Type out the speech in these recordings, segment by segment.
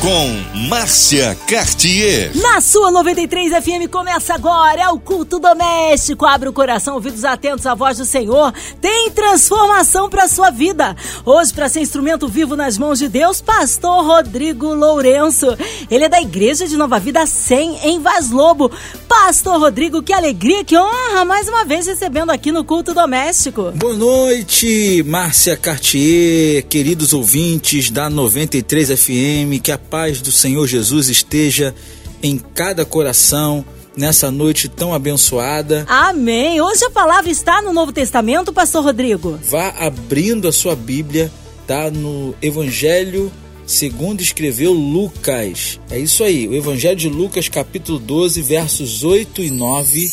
com Márcia Cartier. Na sua 93 FM começa agora, é o culto doméstico. Abre o coração, ouvidos atentos à voz do Senhor. Tem transformação para sua vida. Hoje, para ser instrumento vivo nas mãos de Deus, pastor Rodrigo Lourenço. Ele é da Igreja de Nova Vida 100 em Vaz Lobo. Pastor Rodrigo, que alegria, que honra, mais uma vez recebendo aqui no culto doméstico. Boa noite, Márcia Cartier, queridos ouvintes da 93 FM, que a paz do Senhor Jesus esteja em cada coração nessa noite tão abençoada. Amém. Hoje a palavra está no Novo Testamento, pastor Rodrigo. Vá abrindo a sua Bíblia, tá no Evangelho segundo escreveu Lucas. É isso aí, o Evangelho de Lucas, capítulo 12, versos 8 e 9.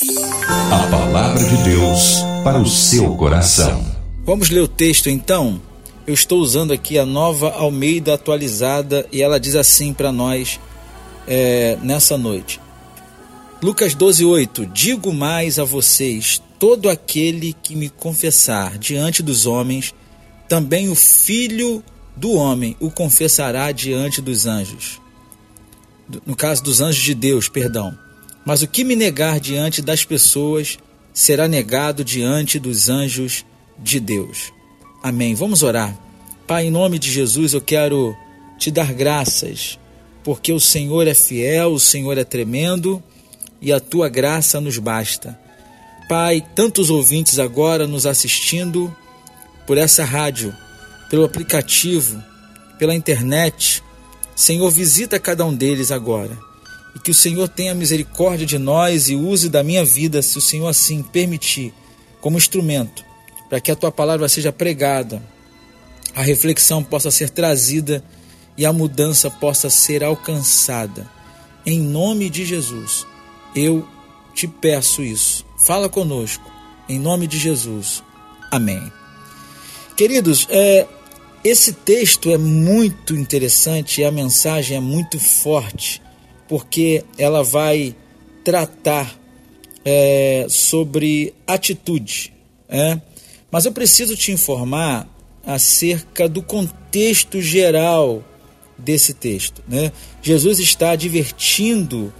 A palavra de Deus para o seu coração. Vamos ler o texto então? Eu estou usando aqui a nova Almeida atualizada e ela diz assim para nós é, nessa noite. Lucas 12:8 Digo mais a vocês: todo aquele que me confessar diante dos homens, também o Filho do homem o confessará diante dos anjos. No caso dos anjos de Deus, perdão. Mas o que me negar diante das pessoas será negado diante dos anjos de Deus. Amém. Vamos orar. Pai, em nome de Jesus, eu quero te dar graças, porque o Senhor é fiel, o Senhor é tremendo e a tua graça nos basta. Pai, tantos ouvintes agora nos assistindo por essa rádio, pelo aplicativo, pela internet. Senhor, visita cada um deles agora. E que o Senhor tenha misericórdia de nós e use da minha vida, se o Senhor assim permitir, como instrumento para que a tua palavra seja pregada, a reflexão possa ser trazida e a mudança possa ser alcançada. Em nome de Jesus, eu te peço isso. Fala conosco, em nome de Jesus. Amém. Queridos, é, esse texto é muito interessante e a mensagem é muito forte, porque ela vai tratar é, sobre atitude. É? Mas eu preciso te informar acerca do contexto geral desse texto. Né? Jesus está advertindo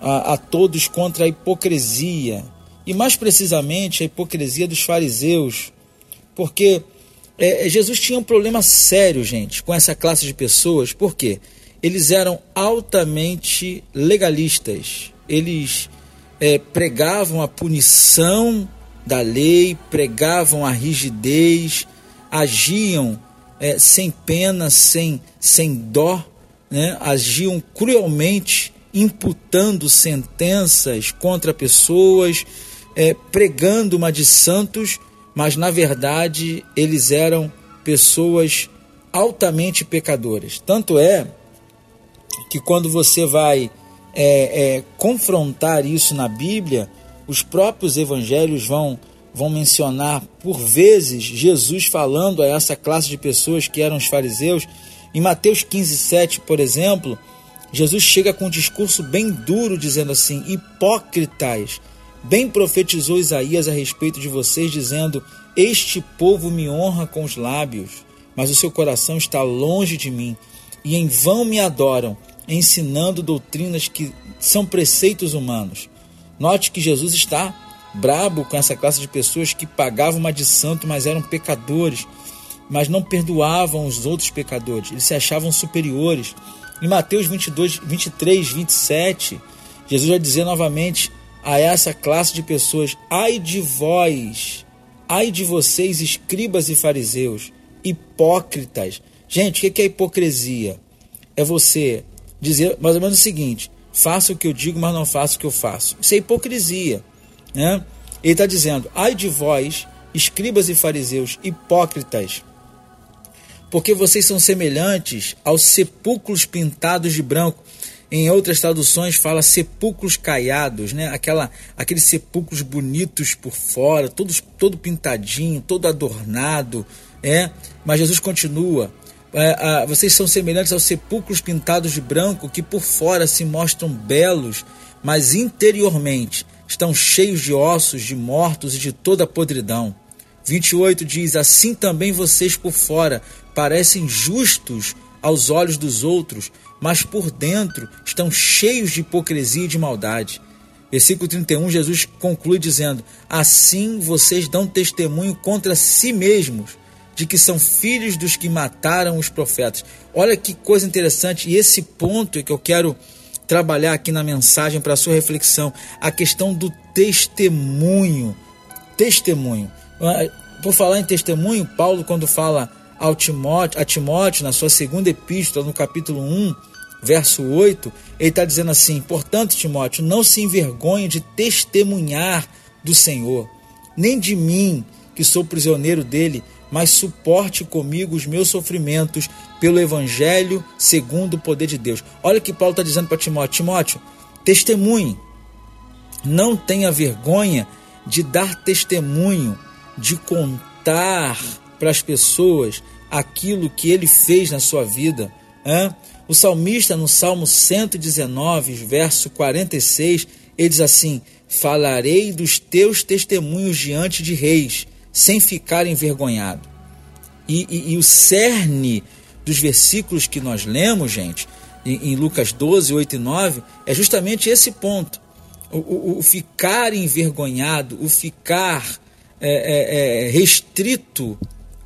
a, a todos contra a hipocrisia, e mais precisamente a hipocrisia dos fariseus, porque é, Jesus tinha um problema sério, gente, com essa classe de pessoas, porque eles eram altamente legalistas, eles é, pregavam a punição da lei, pregavam a rigidez, agiam é, sem pena, sem, sem dó, né? agiam cruelmente, imputando sentenças contra pessoas, é, pregando uma de santos, mas na verdade eles eram pessoas altamente pecadoras. Tanto é que quando você vai é, é, confrontar isso na Bíblia, os próprios evangelhos vão, vão mencionar por vezes Jesus falando a essa classe de pessoas que eram os fariseus. Em Mateus 15, 7, por exemplo, Jesus chega com um discurso bem duro, dizendo assim: Hipócritas, bem profetizou Isaías a respeito de vocês, dizendo: Este povo me honra com os lábios, mas o seu coração está longe de mim, e em vão me adoram, ensinando doutrinas que são preceitos humanos. Note que Jesus está brabo com essa classe de pessoas que pagavam uma de santo, mas eram pecadores, mas não perdoavam os outros pecadores, eles se achavam superiores. Em Mateus 22, 23, 27, Jesus vai dizer novamente a essa classe de pessoas: ai de vós, ai de vocês, escribas e fariseus, hipócritas. Gente, o que é hipocrisia? É você dizer mais ou menos o seguinte: faço o que eu digo, mas não faço o que eu faço. Isso é hipocrisia. Né? Ele está dizendo: ai de vós, escribas e fariseus, hipócritas, porque vocês são semelhantes aos sepulcros pintados de branco. Em outras traduções fala sepulcros caiados, né? Aquela, aqueles sepulcros bonitos por fora, todos, todo pintadinho, todo adornado, é. Mas Jesus continua: vocês são semelhantes aos sepulcros pintados de branco, que por fora se mostram belos, mas interiormente estão cheios de ossos, de mortos e de toda podridão. 28 diz: Assim também vocês por fora parecem justos aos olhos dos outros, mas por dentro estão cheios de hipocrisia e de maldade. Versículo 31, Jesus conclui dizendo: Assim vocês dão testemunho contra si mesmos de que são filhos dos que mataram os profetas. Olha que coisa interessante, e esse ponto que eu quero trabalhar aqui na mensagem para sua reflexão, a questão do testemunho. Testemunho. Ah, por falar em testemunho, Paulo, quando fala ao Timóteo, a Timóteo, na sua segunda epístola, no capítulo 1, verso 8, ele está dizendo assim: Portanto, Timóteo, não se envergonhe de testemunhar do Senhor, nem de mim, que sou prisioneiro dele, mas suporte comigo os meus sofrimentos pelo Evangelho segundo o poder de Deus. Olha o que Paulo está dizendo para Timóteo: Timóteo, testemunhe, não tenha vergonha de dar testemunho, de contar para as pessoas aquilo que ele fez na sua vida. O salmista, no Salmo 119, verso 46, ele diz assim: Falarei dos teus testemunhos diante de reis, sem ficar envergonhado. E, e, e o cerne dos versículos que nós lemos, gente, em, em, Lucas 12, 8 e 9, é justamente esse ponto. O, o, o ficar envergonhado, o ficar é, é, é, restrito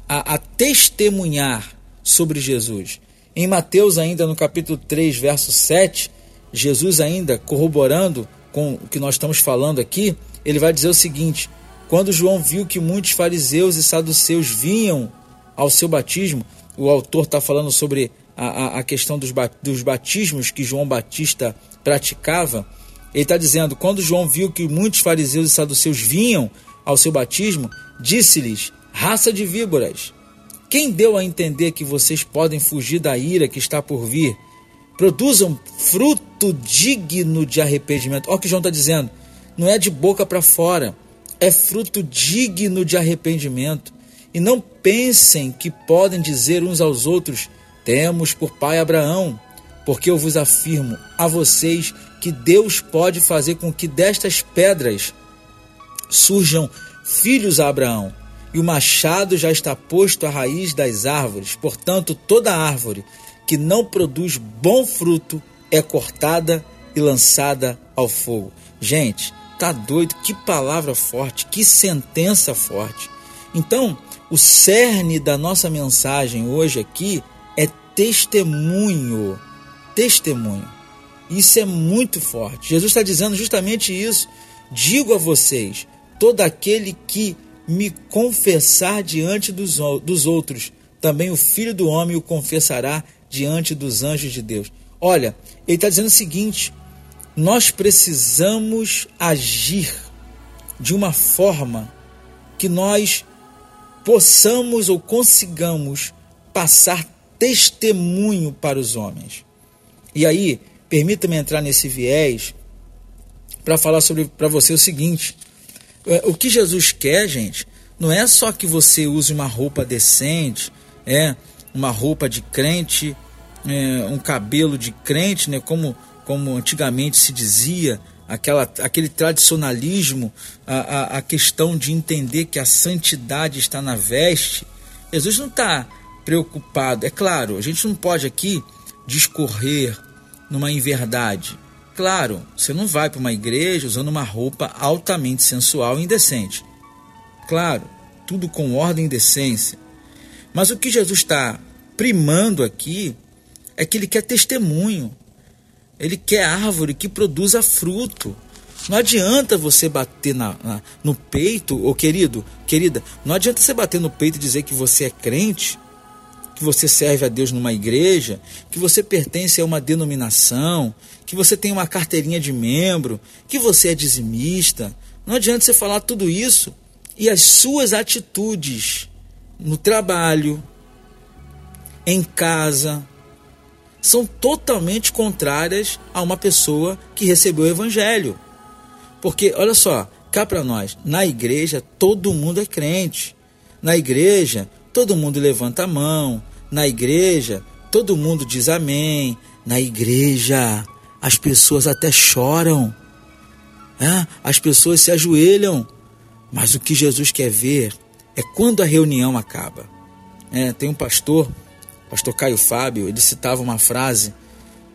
a, a testemunhar sobre Jesus. Em Mateus, ainda no capítulo 3, verso 7, Jesus, ainda corroborando com o que nós estamos falando aqui, ele vai dizer o seguinte: quando João viu que muitos fariseus e saduceus vinham ao seu batismo, o autor está falando sobre a, a, questão dos, dos batismos que João Batista praticava. Ele está dizendo: quando João viu que muitos fariseus e saduceus vinham ao seu batismo, disse-lhes: raça de víboras, quem deu a entender que vocês podem fugir da ira que está por vir? Produzam fruto digno de arrependimento. Olha o que João está dizendo. Não é de boca para fora, é fruto digno de arrependimento. E não pensem que podem dizer uns aos outros: Temos por pai Abraão, porque eu vos afirmo a vocês que Deus pode fazer com que destas pedras surjam filhos a Abraão e o machado já está posto à raiz das árvores. Portanto, toda árvore que não produz bom fruto é cortada e lançada ao fogo. Gente, tá doido? Que palavra forte, que sentença forte. Então, o cerne da nossa mensagem hoje aqui é testemunho. Testemunho. Isso é muito forte. Jesus está dizendo justamente isso. Digo a vocês: todo aquele que me confessar diante dos, dos outros, também o Filho do Homem o confessará diante dos anjos de Deus. Olha, ele está dizendo o seguinte: nós precisamos agir de uma forma que nós possamos ou consigamos passar testemunho para os homens. E aí, permita-me entrar nesse viés para falar sobre para você o seguinte: é, o que Jesus quer, gente, não é só que você use uma roupa decente, é uma roupa de crente, é, um cabelo de crente, né? Como como antigamente se dizia, aquela, aquele tradicionalismo, a, a, a questão de entender que a santidade está na veste. Jesus não está preocupado. É claro, a gente não pode aqui discorrer numa inverdade. Claro, você não vai para uma igreja usando uma roupa altamente sensual e indecente. Claro, tudo com ordem e decência. Mas o que Jesus está primando aqui é que ele quer testemunho. Ele quer árvore que produza fruto. Não adianta você bater na, na, no peito, ô querido, querida, não adianta você bater no peito e dizer que você é crente, que você serve a Deus numa igreja, que você pertence a uma denominação, que você tem uma carteirinha de membro, que você é dizimista. Não adianta você falar tudo isso e as suas atitudes no trabalho, em casa, são totalmente contrárias a uma pessoa que recebeu o evangelho. Porque, olha só, cá para nós, na igreja todo mundo é crente. Na igreja todo mundo levanta a mão, na igreja, todo mundo diz amém. Na igreja, as pessoas até choram. Ah, as pessoas se ajoelham, mas o que Jesus quer ver é quando a reunião acaba. É, tem um pastor, pastor Caio Fábio, ele citava uma frase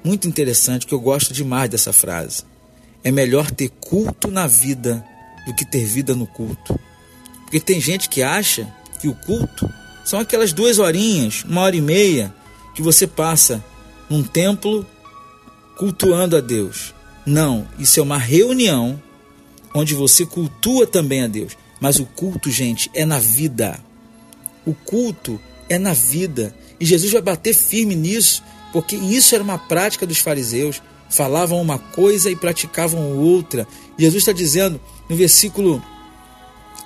muito interessante que eu gosto demais dessa frase. É melhor ter culto na vida do que ter vida no culto. Porque tem gente que acha que o culto são aquelas duas horinhas, uma hora e meia, que você passa num templo cultuando a Deus. Não, isso é uma reunião onde você cultua também a Deus. Mas o culto, gente, é na vida. O culto é na vida. E Jesus vai bater firme nisso, porque isso era uma prática dos fariseus. Falavam uma coisa e praticavam outra. Jesus está dizendo no versículo,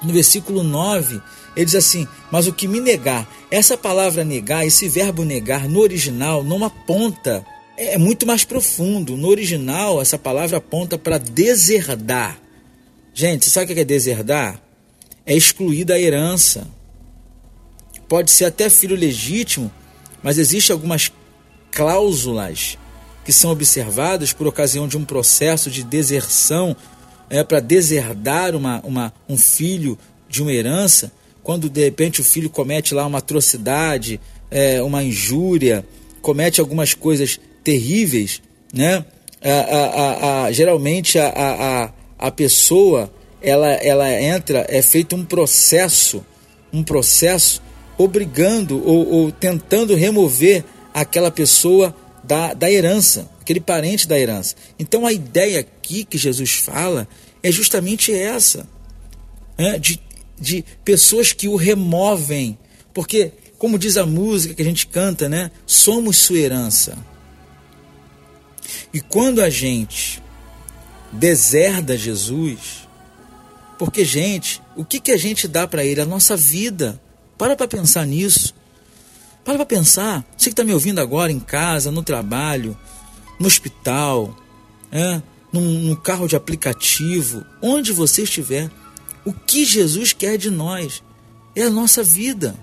no versículo 9, ele diz assim: Mas o que me negar, essa palavra negar, esse verbo negar, no original, não aponta, é muito mais profundo. No original, essa palavra aponta para deserdar. Gente, sabe o que é deserdar? É excluir da herança. Pode ser até filho legítimo, mas existem algumas cláusulas que são observadas por ocasião de um processo de deserção, é, para deserdar uma, uma, um filho de uma herança, quando de repente o filho comete lá uma atrocidade, é, uma injúria, comete algumas coisas terríveis, né? A, a, a, geralmente a, a, pessoa ela, ela entra, é feito um processo, um processo obrigando ou, ou tentando remover aquela pessoa da, da herança, aquele parente da herança. Então a ideia aqui que Jesus fala é justamente essa, né? de, de pessoas que o removem, porque, como diz a música que a gente canta, né? somos sua herança. E quando a gente deserda Jesus, porque, gente, o que, que a gente dá para ele? A nossa vida. Para para pensar nisso. Para para pensar. Você que está me ouvindo agora em casa, no trabalho, no hospital, é, num, num carro de aplicativo, onde você estiver. O que Jesus quer de nós é a nossa vida.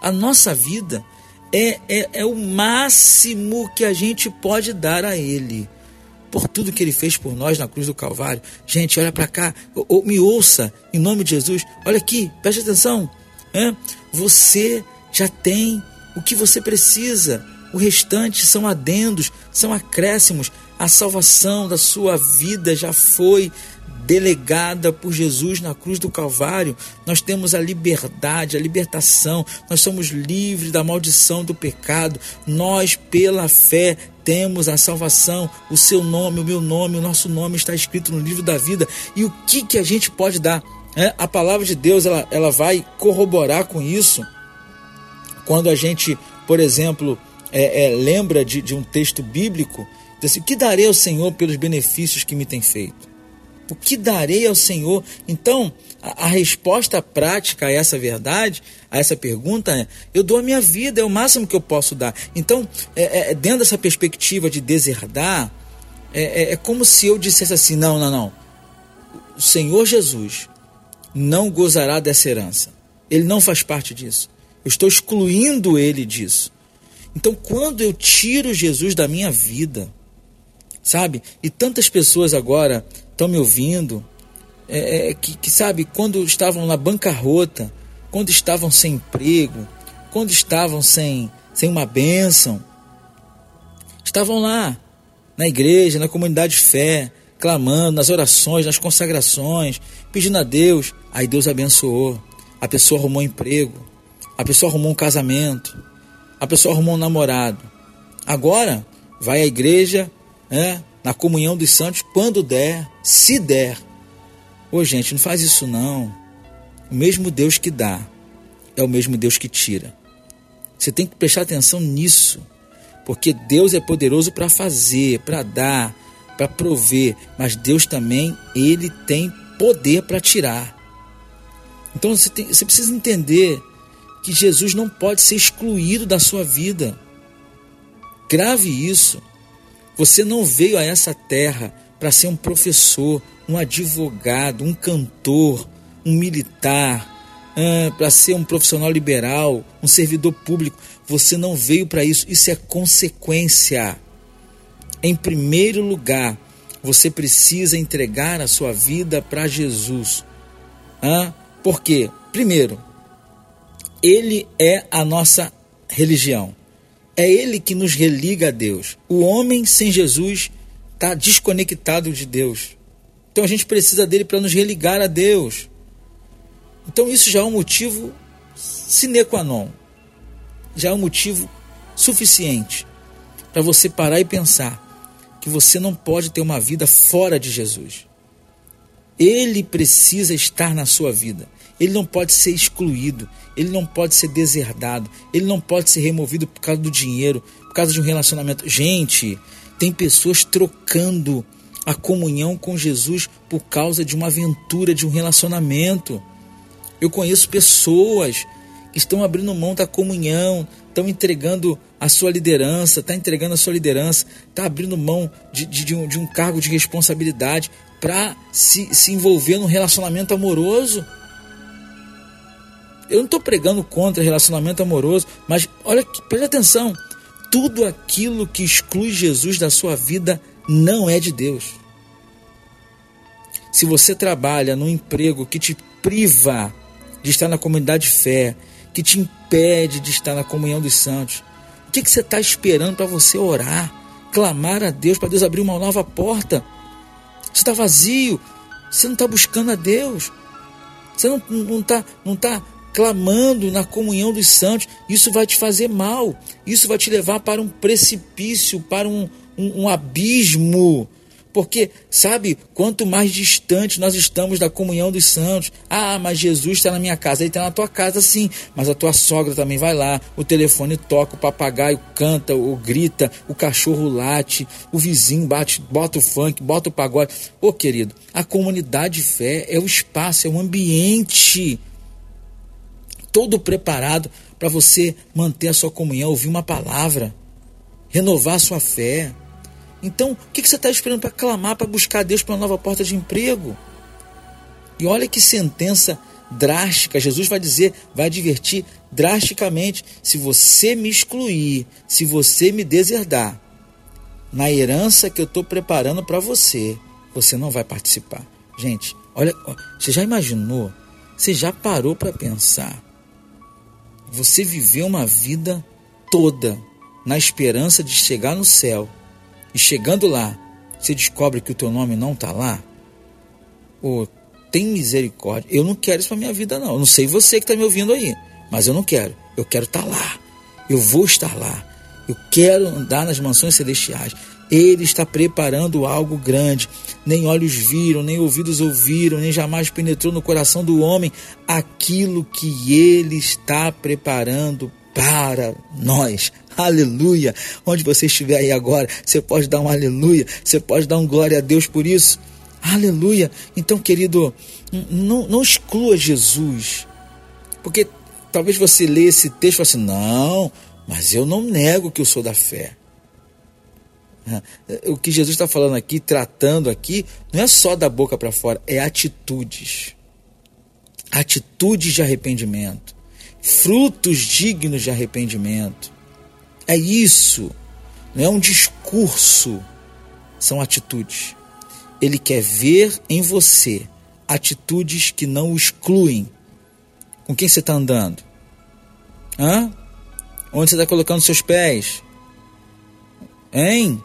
A nossa vida é, é, é o máximo que a gente pode dar a Ele por tudo que ele fez por nós na cruz do Calvário. Gente, olha para cá, ou, me ouça, em nome de Jesus. Olha aqui, preste atenção. Você já tem o que você precisa. O restante são adendos, são acréscimos. A salvação da sua vida já foi delegada por Jesus na cruz do Calvário. Nós temos a liberdade, a libertação, nós somos livres da maldição do pecado. Nós, pela fé, temos a salvação, o seu nome, o meu nome, o nosso nome está escrito no livro da vida. E o que, que a gente pode dar? É, a palavra de Deus ela, ela vai corroborar com isso. Quando a gente, por exemplo, é, é, lembra de, de um texto bíblico, diz assim, o que darei ao Senhor pelos benefícios que me tem feito? O que darei ao Senhor? Então, a, a, resposta prática a essa verdade, a essa pergunta é: eu dou a minha vida, é o máximo que eu posso dar. Então, é, é, é dentro dessa perspectiva de deserdar, é como se eu dissesse assim: não, não, não. O Senhor Jesus não gozará dessa herança. Ele não faz parte disso. Eu estou excluindo ele disso. Então, quando eu tiro Jesus da minha vida, sabe? E tantas pessoas agora estão me ouvindo, é, é, que, que, sabe, quando estavam na bancarrota, quando estavam sem emprego, quando estavam sem, sem uma bênção, estavam lá, na igreja, na comunidade de fé, clamando, nas orações, nas consagrações, pedindo a Deus. Aí Deus abençoou. A pessoa arrumou um emprego, a pessoa arrumou um casamento, a pessoa arrumou um namorado. Agora vai à igreja, é, na comunhão dos santos, quando der, se der. Ô gente, não faz isso não. O mesmo Deus que dá é o mesmo Deus que tira. Você tem que prestar atenção nisso, porque Deus é poderoso para fazer, para dar, para prover, mas Deus também, ele tem poder para tirar. Então você, tem, você precisa entender que Jesus não pode ser excluído da sua vida. Grave isso. Você não veio a essa terra para ser um professor, um advogado, um cantor, um militar, ah, para ser um profissional liberal, um servidor público. Você não veio para isso. Isso é consequência. Em primeiro lugar, Você precisa entregar a sua vida para Jesus. Hã? Por quê? Primeiro, Ele é a nossa religião. É Ele que nos religa a Deus. O homem sem Jesus está desconectado de Deus. Então a gente precisa dele para nos religar a Deus. Então isso já é um motivo sine qua non. Já é um motivo suficiente para você parar e pensar que você não pode ter uma vida fora de Jesus. Ele precisa estar na sua vida. Ele não pode ser excluído, ele não pode ser deserdado, ele não pode ser removido por causa do dinheiro, por causa de um relacionamento. Gente, tem pessoas trocando a comunhão com Jesus por causa de uma aventura, de um relacionamento. Eu conheço pessoas que estão abrindo mão da comunhão, estão entregando a sua liderança, está entregando a sua liderança, está abrindo mão de, de, de, um, de um cargo de responsabilidade para se, se envolver num relacionamento amoroso. Eu não estou pregando contra relacionamento amoroso, mas olha, preste atenção: tudo aquilo que exclui Jesus da sua vida não é de Deus. Se você trabalha num emprego que te priva de estar na comunidade de fé, que te impede de estar na comunhão dos santos, que, que você está esperando para você orar, clamar a Deus, para Deus abrir uma nova porta? Você está vazio, você não está buscando a Deus, você não está não tá, não tá clamando na comunhão dos santos, isso vai te fazer mal, isso vai te levar para um precipício, para um, um, um abismo. Porque, sabe, quanto mais distante nós estamos da comunhão dos santos, ah, mas Jesus está na minha casa, ele está na tua casa sim, mas a tua sogra também vai lá, o telefone toca, o papagaio canta, ou grita, o cachorro late, o vizinho bate, bota o funk, bota o pagode. Ô querido, a comunidade de fé é o espaço, é o ambiente todo preparado para você manter a sua comunhão, ouvir uma palavra, renovar a sua fé. Então, o que você está esperando para clamar, para buscar a Deus para uma nova porta de emprego? E olha que sentença drástica. Jesus vai dizer, vai advertir drasticamente: se você me excluir, se você me deserdar, na herança que eu estou preparando para você, você não vai participar. Gente, olha, você já imaginou? Você já parou para pensar você viveu uma vida toda na esperança de chegar no céu e chegando lá, você descobre que o teu nome não está lá? Oh, tem misericórdia. Eu não quero isso para minha vida, não. Eu não sei você que está me ouvindo aí, mas eu não quero. Eu quero estar tá lá. Eu vou estar lá. Eu quero andar nas mansões celestiais. Ele está preparando algo grande. Nem olhos viram, nem ouvidos ouviram, nem jamais penetrou no coração do homem aquilo que ele está preparando para nós. Aleluia! Onde você estiver aí agora, você pode dar um aleluia, você pode dar um glória a Deus por isso. Aleluia! Então, querido, não, não exclua Jesus, porque talvez você lê esse texto e fale assim: não, mas eu não nego que eu sou da fé. O que Jesus está falando aqui, tratando aqui, não é só da boca para fora, é atitudes. Atitudes de arrependimento. Frutos dignos de arrependimento. É isso. Não é um discurso, são atitudes. Ele quer ver em você atitudes que não o excluem. Com quem você está andando? Hã? Onde você está colocando seus pés? Hein?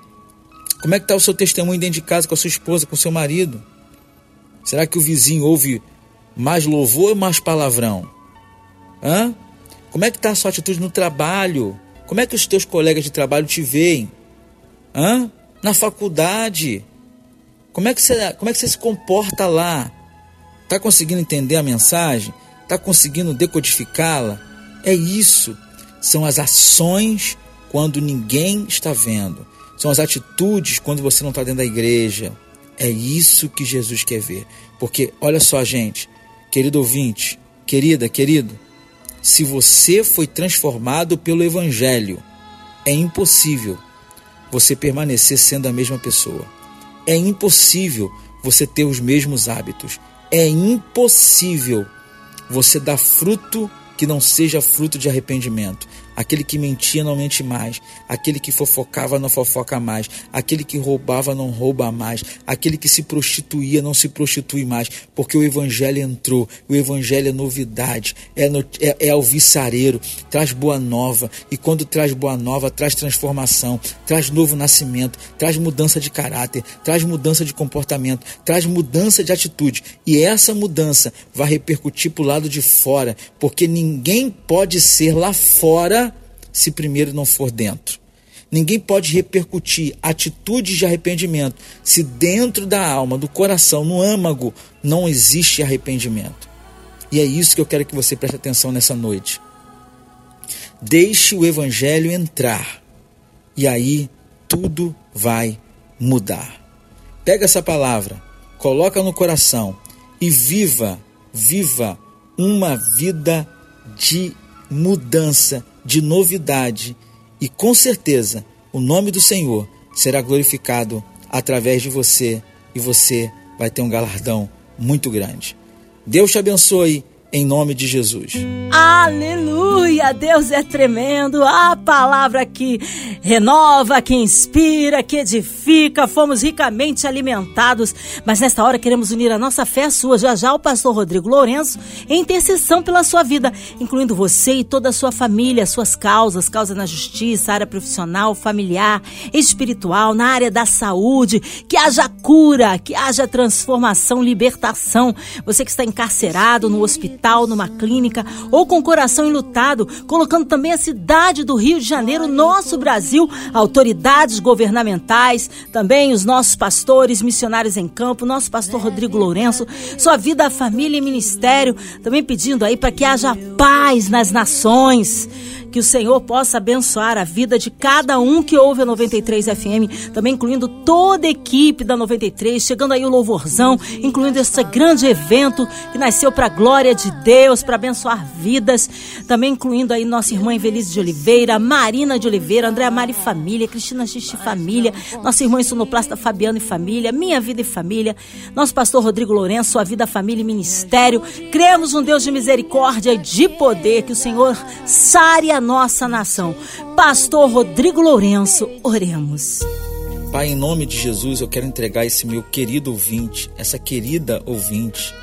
Como é que está o seu testemunho dentro de casa com a sua esposa, com o seu marido? Será que o vizinho ouve mais louvor ou mais palavrão? Hã? Como é que está a sua atitude no trabalho? Como é que os teus colegas de trabalho te veem? Hã? Na faculdade? Como é que você, como é que você se comporta lá? Está conseguindo entender a mensagem? Está conseguindo decodificá-la? É isso. São as ações quando ninguém está vendo. São as atitudes quando você não está dentro da igreja. É isso que Jesus quer ver. Porque, olha só, gente, querido ouvinte, querida, querido, se você foi transformado pelo Evangelho, é impossível você permanecer sendo a mesma pessoa. É impossível você ter os mesmos hábitos. É impossível você dar fruto que não seja fruto de arrependimento. Aquele que mentia não mente mais. Aquele que fofocava não fofoca mais. Aquele que roubava não rouba mais. Aquele que se prostituía não se prostitui mais. Porque o Evangelho entrou. O Evangelho é novidade. É, no, é, é alvissareiro. Traz boa nova. E quando traz boa nova, traz transformação. Traz novo nascimento. Traz mudança de caráter. Traz mudança de comportamento. Traz mudança de atitude. E essa mudança vai repercutir para o lado de fora. Porque ninguém pode ser lá fora se primeiro não for dentro. Ninguém pode repercutir atitudes de arrependimento se dentro da alma, do coração, no âmago, não existe arrependimento. E é isso que eu quero que você preste atenção nessa noite. Deixe o evangelho entrar e aí tudo vai mudar. Pega essa palavra, coloca no coração e viva, viva uma vida de mudança de novidade e com certeza o nome do Senhor será glorificado através de você e você vai ter um galardão muito grande. Deus te abençoe em nome de Jesus. Aleluia! Deus é tremendo. A palavra que renova, que inspira, que edifica. Fomos ricamente alimentados, mas nesta hora queremos unir a nossa fé à sua. Já já o pastor Rodrigo Lourenço em intercessão pela sua vida, incluindo você e toda a sua família, suas causas, causa na justiça, área profissional, familiar, espiritual, na área da saúde, que haja cura, que haja transformação, libertação. Você que está encarcerado no hospital hospital, numa clínica ou com o coração enlutado, colocando também a cidade do Rio de Janeiro, nosso Brasil, autoridades governamentais, também os nossos pastores, missionários em campo, nosso pastor Rodrigo Lourenço, sua vida, família e ministério, também pedindo aí para que haja paz nas nações que o Senhor possa abençoar a vida de cada um que ouve a 93 FM, também incluindo toda a equipe da 93, chegando aí o louvorzão, incluindo esse grande evento que nasceu para a glória de Deus, para abençoar vidas, também incluindo aí nossa irmã Evelise de Oliveira, Marina de Oliveira, Andréa Mari Família, Cristina Xixi Família, nossa irmã Sonoplasta Fabiana e Família, Minha Vida e Família, nosso pastor Rodrigo Lourenço, Sua Vida, Família e Ministério. Cremos um Deus de misericórdia e de poder, que o Senhor sare a nossa nação. Pastor Rodrigo Lourenço, oremos. Pai, em nome de Jesus, eu quero entregar esse meu querido ouvinte, essa querida ouvinte,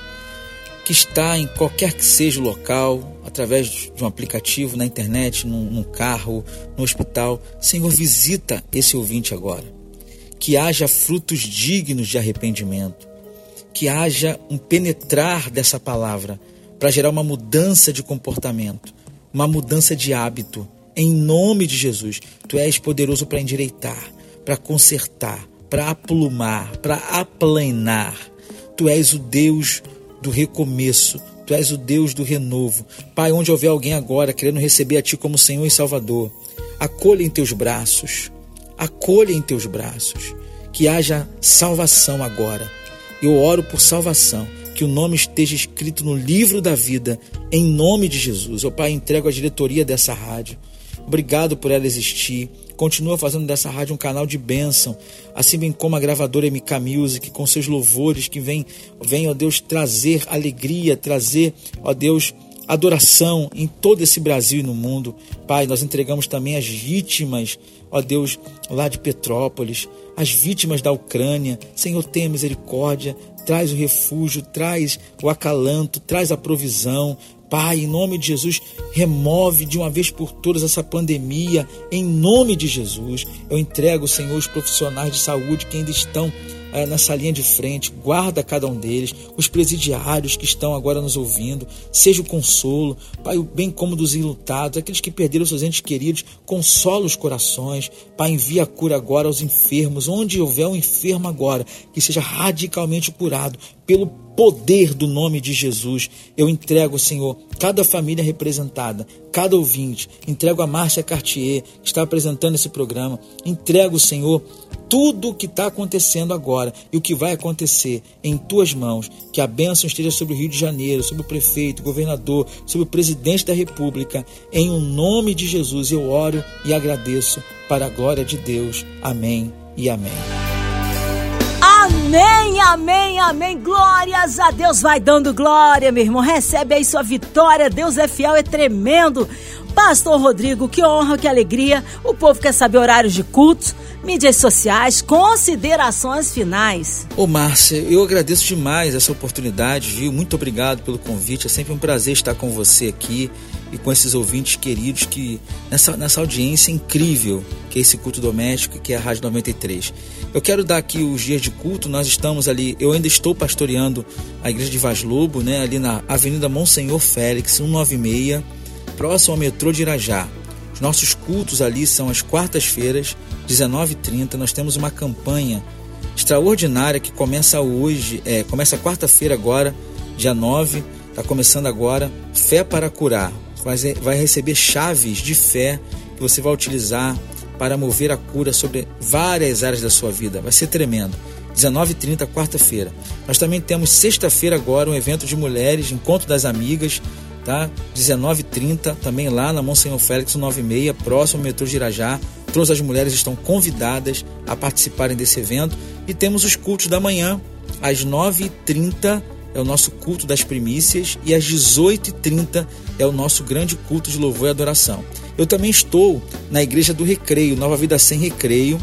que está em qualquer que seja o local, através de um aplicativo, na internet, num, num carro, no hospital. Senhor, visita esse ouvinte agora. Que haja frutos dignos de arrependimento. Que haja um penetrar dessa palavra para gerar uma mudança de comportamento uma mudança de hábito. Em nome de Jesus, tu és poderoso para endireitar, para consertar, para aplumar, para aplanar. Tu és o Deus do recomeço, tu és o Deus do renovo. Pai, onde houver alguém agora querendo receber a ti como Senhor e Salvador, acolha em teus braços, acolha em teus braços, que haja salvação agora. Eu oro por salvação que o nome esteja escrito no livro da vida, em nome de Jesus. Ó Pai, entrego a diretoria dessa rádio. Obrigado por ela existir. Continua fazendo dessa rádio um canal de bênção, assim bem como a gravadora MK Music, com seus louvores que vem, vem, ó Deus, trazer alegria, trazer, ó Deus, adoração em todo esse Brasil e no mundo. Pai, nós entregamos também as vítimas, ó Deus, lá de Petrópolis, as vítimas da Ucrânia. Senhor, tenha misericórdia, traz o refúgio, traz o acalanto, traz a provisão. Pai, em nome de Jesus, remove de uma vez por todas essa pandemia, em nome de Jesus. Eu entrego, Senhor, os profissionais de saúde que ainda estão é, nessa linha de frente, guarda cada um deles, os presidiários que estão agora nos ouvindo, seja o consolo, Pai, bem como dos ilutados, aqueles que perderam seus entes queridos, consola os corações, Pai, envia a cura agora aos enfermos, onde houver um enfermo agora, que seja radicalmente curado pelo poder do nome de Jesus. Eu entrego, Senhor, cada família representada, cada ouvinte, entrego a Márcia Cartier, que está apresentando esse programa, entrego, Senhor, tudo o que está acontecendo agora e o que vai acontecer em tuas mãos. Que a bênção esteja sobre o Rio de Janeiro, sobre o prefeito, o governador, sobre o presidente da República. Em o nome de Jesus eu oro e agradeço para a glória de Deus. Amém e amém. Amém, amém, amém. Glórias a Deus. Vai dando glória, meu irmão. Recebe aí sua vitória. Deus é fiel, é tremendo. Pastor Rodrigo, que honra, que alegria. O povo quer saber horários de culto, mídias sociais, considerações finais. Ô Márcia, eu agradeço demais essa oportunidade, viu? Muito obrigado pelo convite. É sempre um prazer estar com você aqui e com esses ouvintes queridos que nessa, nessa audiência incrível que é esse culto doméstico, que é a Rádio 93. Eu quero dar aqui os dias de culto, nós estamos ali, eu ainda estou pastoreando a igreja de Vaz Lobo, né, ali na Avenida Monsenhor Félix, 196, próximo ao metrô de Irajá. Os nossos cultos ali são às quartas-feiras, 19h30. Nós temos uma campanha extraordinária que começa hoje, é, começa quarta-feira agora, dia 9, está começando agora, Fé para Curar. Vai, vai receber chaves de fé que você vai utilizar para mover a cura sobre várias áreas da sua vida. Vai ser tremendo. 19h30, quarta-feira. Nós também temos sexta-feira agora um evento de mulheres, Encontro das Amigas, tá? 19h30, também lá na Monsenhor Félix 96, próximo ao metrô Girajá. Todas as mulheres estão convidadas a participarem desse evento. E temos os cultos da manhã, às 9h30 é o nosso culto das primícias e às 18h30 é o nosso grande culto de louvor e adoração. Eu também estou na Igreja do Recreio, Nova Vida Sem Recreio,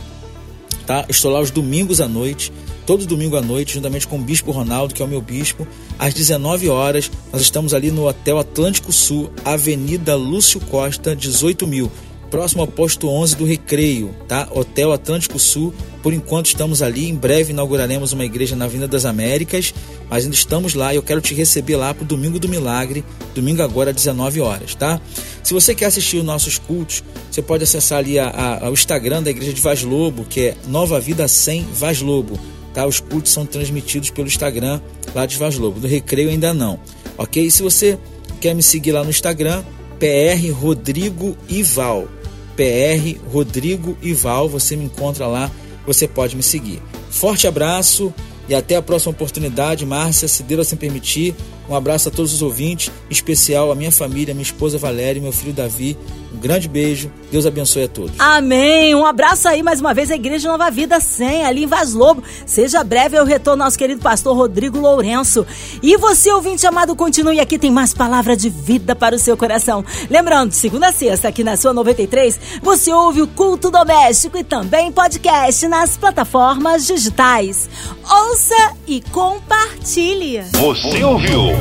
tá? Estou lá os domingos à noite todo domingo à noite, juntamente com o Bispo Ronaldo, que é o meu bispo, às 19 horas. Nós estamos ali no Hotel Atlântico Sul, Avenida Lúcio Costa, 18 mil, próximo ao posto 11 do Recreio, tá? Hotel Atlântico Sul. Por enquanto estamos ali, em breve inauguraremos uma igreja na Avenida das Américas, mas ainda estamos lá e eu quero te receber lá para o Domingo do Milagre, domingo agora às 19 horas, tá? Se você quer assistir os nossos cultos, você pode acessar ali o Instagram da Igreja de Vaz Lobo, que é Nova Vida Sem Vaz Lobo. Tá? Os cultos são transmitidos pelo Instagram lá de Vaz Lobo. Do Recreio ainda não. Ok? E se você quer me seguir lá no Instagram, PR Rodrigo Ival. PR Rodrigo Ival, você me encontra lá, você pode me seguir. Forte abraço e até a próxima oportunidade, Márcia, se Deus assim permitir. Um abraço a todos os ouvintes, em especial a minha família, minha esposa Valéria e meu filho Davi. Um grande beijo. Deus abençoe a todos. Amém. Um abraço aí mais uma vez à Igreja Nova Vida 100, ali em Vaz Lobo. Seja breve eu retorno nosso querido pastor Rodrigo Lourenço. E você, ouvinte amado, continue aqui, tem mais palavra de vida para o seu coração. Lembrando, segunda a sexta, aqui na sua 93, você ouve o culto doméstico e também podcast nas plataformas digitais. Ouça e compartilhe. Você ouviu?